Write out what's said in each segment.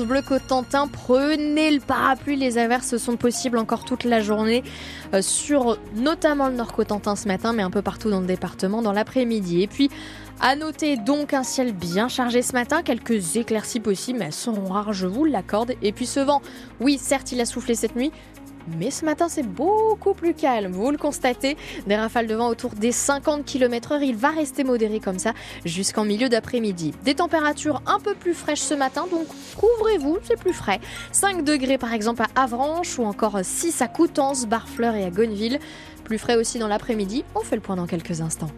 Bleu Cotentin, prenez le parapluie, les averses sont possibles encore toute la journée euh, sur notamment le Nord Cotentin ce matin, mais un peu partout dans le département dans l'après-midi. Et puis, à noter donc un ciel bien chargé ce matin, quelques éclaircies possibles, mais elles seront rares, je vous l'accorde. Et puis ce vent, oui, certes, il a soufflé cette nuit, mais ce matin, c'est beaucoup plus calme, vous le constatez. Des rafales de vent autour des 50 km/h. Il va rester modéré comme ça jusqu'en milieu d'après-midi. Des températures un peu plus fraîches ce matin, donc couvrez-vous, c'est plus frais. 5 degrés par exemple à Avranches ou encore 6 à Coutances, Barfleur et à Gonneville. Plus frais aussi dans l'après-midi. On fait le point dans quelques instants.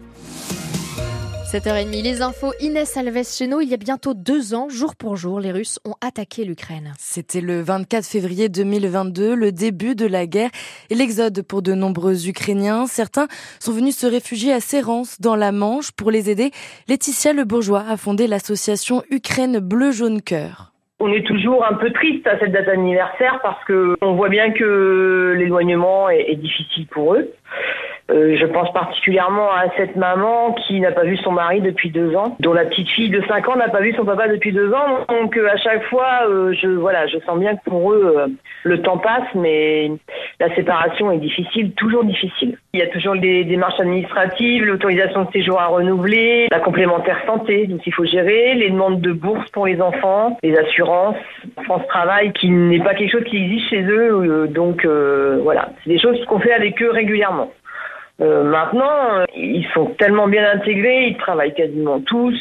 7h30, les infos. Inès Alves chez nous. Il y a bientôt deux ans, jour pour jour, les Russes ont attaqué l'Ukraine. C'était le 24 février 2022, le début de la guerre et l'exode pour de nombreux Ukrainiens. Certains sont venus se réfugier à Sérance, dans la Manche. Pour les aider, Laetitia Le Bourgeois a fondé l'association Ukraine Bleu Jaune Cœur. On est toujours un peu triste à cette date anniversaire parce que on voit bien que l'éloignement est difficile pour eux. Euh, je pense particulièrement à cette maman qui n'a pas vu son mari depuis deux ans, dont la petite fille de 5 ans n'a pas vu son papa depuis deux ans. Donc euh, à chaque fois, euh, je voilà, je sens bien que pour eux, le temps passe, mais la séparation est difficile, toujours difficile. Il y a toujours des démarches administratives, l'autorisation de séjour à renouveler, la complémentaire santé, donc il faut gérer, les demandes de bourse pour les enfants, les assurances, France Travail, qui n'est pas quelque chose qui existe chez eux. donc voilà, c'est des choses qu'on fait avec eux régulièrement. Euh, maintenant, ils sont tellement bien intégrés, ils travaillent quasiment tous.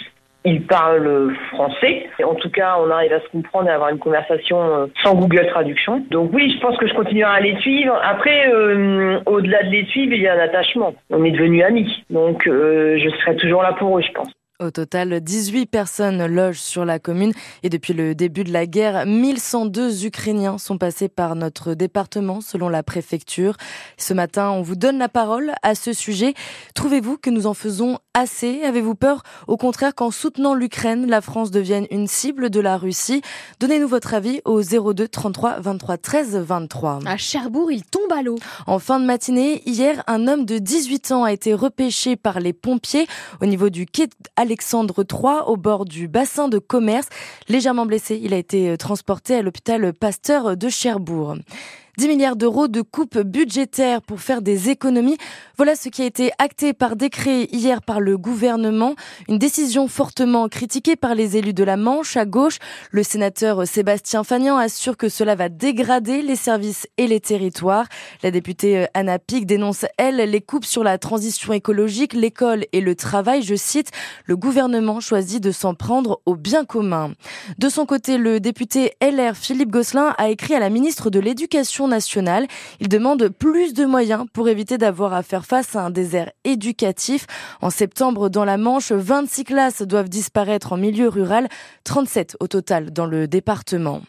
Ils parlent français. En tout cas, on arrive à se comprendre et à avoir une conversation euh, sans Google Traduction. Donc oui, je pense que je continuerai à les suivre. Après, euh, au-delà de les suivre, il y a un attachement. On est devenus amis. Donc je serai toujours là pour eux, je pense. Au total, 18 personnes logent sur la commune et depuis le début de la guerre, 1102 Ukrainiens sont passés par notre département selon la préfecture. Ce matin, on vous donne la parole à ce sujet. Trouvez-vous que nous en faisons assez? Avez-vous peur? Au contraire qu'en soutenant l'Ukraine, la France devienne une cible de la Russie? Donnez-nous votre avis au 02 33 23 13 23. À Cherbourg, il tombe à l'eau. En fin de matinée, hier, un homme de 18 ans a été repêché par les pompiers au niveau du quai Alexandre III au bord du bassin de commerce. Légèrement blessé, il a été euh, transporté à l'hôpital Pasteur de Cherbourg. 10 milliards d'euros de coupes budgétaires pour faire des économies. Voilà ce qui a été acté par décret hier par le gouvernement. Une décision fortement critiquée par les élus de la Manche. À gauche, le sénateur Sébastien Fagnan assure que cela va dégrader les services et les territoires. La députée Anna Pic dénonce, elle, les coupes sur la transition écologique, l'école et le travail. Je cite, le gouvernement choisit de s'en prendre au bien commun. De son côté, le député LR Philippe Gosselin a écrit à la ministre de l'Éducation nationale. Il demande plus de moyens pour éviter d'avoir à faire face à un désert éducatif. En septembre, dans la Manche, 26 classes doivent disparaître en milieu rural, 37 au total dans le département.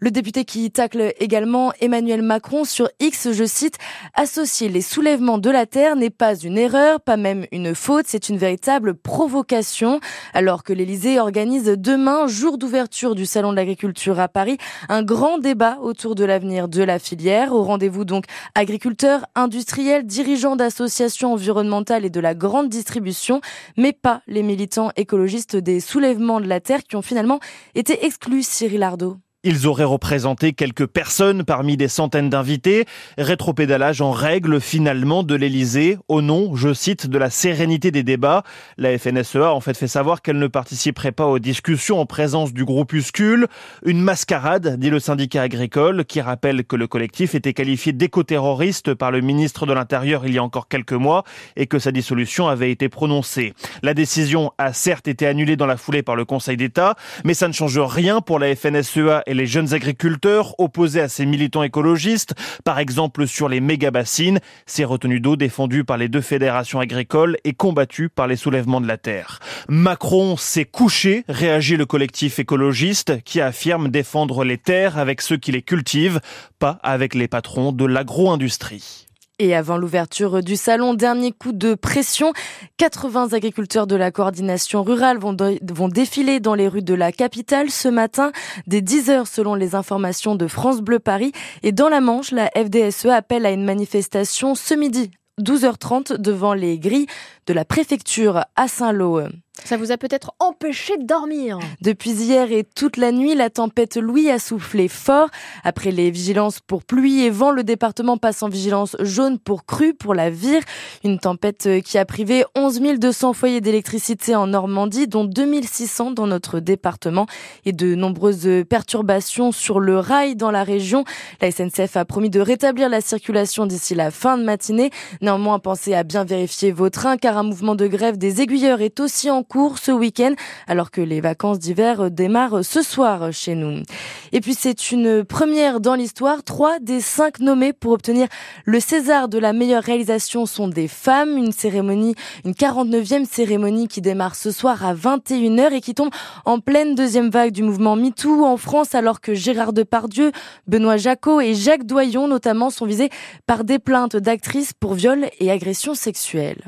Le député qui tacle également Emmanuel Macron sur X, je cite, associer les soulèvements de la terre n'est pas une erreur, pas même une faute, c'est une véritable provocation. Alors que l'Élysée organise demain, jour d'ouverture du Salon de l'agriculture à Paris, un grand débat autour de l'avenir de la filière. Au rendez-vous donc agriculteurs, industriels, dirigeants d'associations environnementales et de la grande distribution, mais pas les militants écologistes des soulèvements de la terre qui ont finalement été exclus, Cyril Ardo. Ils auraient représenté quelques personnes parmi des centaines d'invités. Rétropédalage en règle finalement de l'Elysée au nom, je cite, de la sérénité des débats. La FNSEA en fait fait savoir qu'elle ne participerait pas aux discussions en présence du groupuscule. Une mascarade, dit le syndicat agricole, qui rappelle que le collectif était qualifié d'éco-terroriste par le ministre de l'Intérieur il y a encore quelques mois et que sa dissolution avait été prononcée. La décision a certes été annulée dans la foulée par le Conseil d'État, mais ça ne change rien pour la FNSEA et les jeunes agriculteurs opposés à ces militants écologistes, par exemple sur les méga-bassines, ces retenues d'eau défendues par les deux fédérations agricoles et combattues par les soulèvements de la terre. Macron s'est couché, réagit le collectif écologiste qui affirme défendre les terres avec ceux qui les cultivent, pas avec les patrons de l'agro-industrie. Et avant l'ouverture du salon, dernier coup de pression, 80 agriculteurs de la coordination rurale vont, défiler dans les rues de la capitale ce matin, dès 10 heures selon les informations de France Bleu Paris. Et dans la Manche, la FDSE appelle à une manifestation ce midi, 12h30, devant les grilles de la préfecture à Saint-Lô. Ça vous a peut-être empêché de dormir. Depuis hier et toute la nuit, la tempête Louis a soufflé fort. Après les vigilances pour pluie et vent, le département passe en vigilance jaune pour crue pour la vire. Une tempête qui a privé 11 200 foyers d'électricité en Normandie, dont 2600 dans notre département et de nombreuses perturbations sur le rail dans la région. La SNCF a promis de rétablir la circulation d'ici la fin de matinée. Néanmoins, pensez à bien vérifier vos trains car un mouvement de grève des aiguilleurs est aussi en cours ce week-end alors que les vacances d'hiver démarrent ce soir chez nous. Et puis c'est une première dans l'histoire. Trois des cinq nommés pour obtenir le César de la meilleure réalisation sont des femmes. Une cérémonie, une 49e cérémonie qui démarre ce soir à 21h et qui tombe en pleine deuxième vague du mouvement MeToo en France alors que Gérard Depardieu, Benoît Jacot et Jacques Doyon notamment sont visés par des plaintes d'actrices pour viol et agression sexuelle.